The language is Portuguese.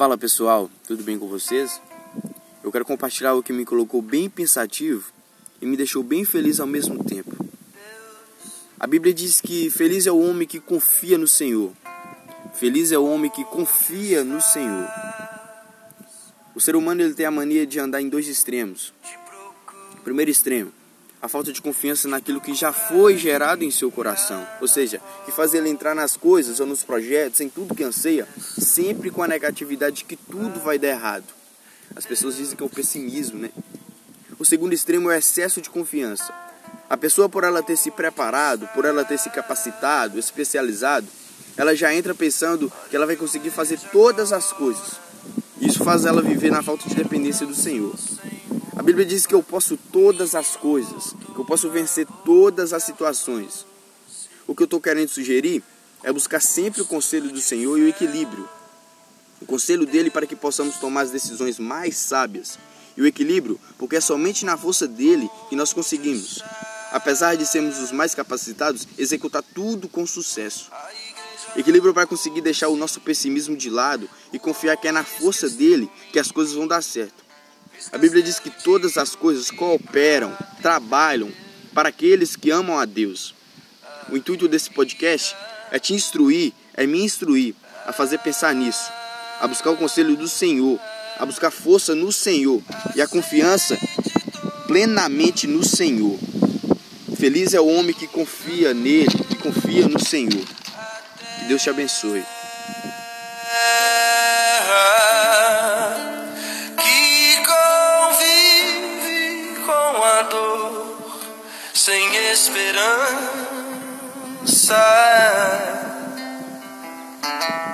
Fala pessoal, tudo bem com vocês? Eu quero compartilhar algo que me colocou bem pensativo e me deixou bem feliz ao mesmo tempo. A Bíblia diz que feliz é o homem que confia no Senhor. Feliz é o homem que confia no Senhor. O ser humano ele tem a mania de andar em dois extremos. primeiro extremo, a falta de confiança naquilo que já foi gerado em seu coração. Ou seja, que faz ele entrar nas coisas ou nos projetos, em tudo que anseia, sempre com a negatividade de que tudo vai dar errado. As pessoas dizem que é o pessimismo, né? O segundo extremo é o excesso de confiança. A pessoa, por ela ter se preparado, por ela ter se capacitado, especializado, ela já entra pensando que ela vai conseguir fazer todas as coisas. Isso faz ela viver na falta de dependência do Senhor. A Bíblia diz que eu posso todas as coisas, que eu posso vencer todas as situações. O que eu estou querendo sugerir é buscar sempre o conselho do Senhor e o equilíbrio. O conselho dele para que possamos tomar as decisões mais sábias. E o equilíbrio, porque é somente na força dele que nós conseguimos, apesar de sermos os mais capacitados, executar tudo com sucesso. Equilíbrio para conseguir deixar o nosso pessimismo de lado e confiar que é na força dele que as coisas vão dar certo. A Bíblia diz que todas as coisas cooperam, trabalham para aqueles que amam a Deus. O intuito desse podcast é te instruir, é me instruir a fazer pensar nisso, a buscar o conselho do Senhor, a buscar força no Senhor e a confiança plenamente no Senhor. Feliz é o homem que confia nele, que confia no Senhor. Que Deus te abençoe. Sem esperança.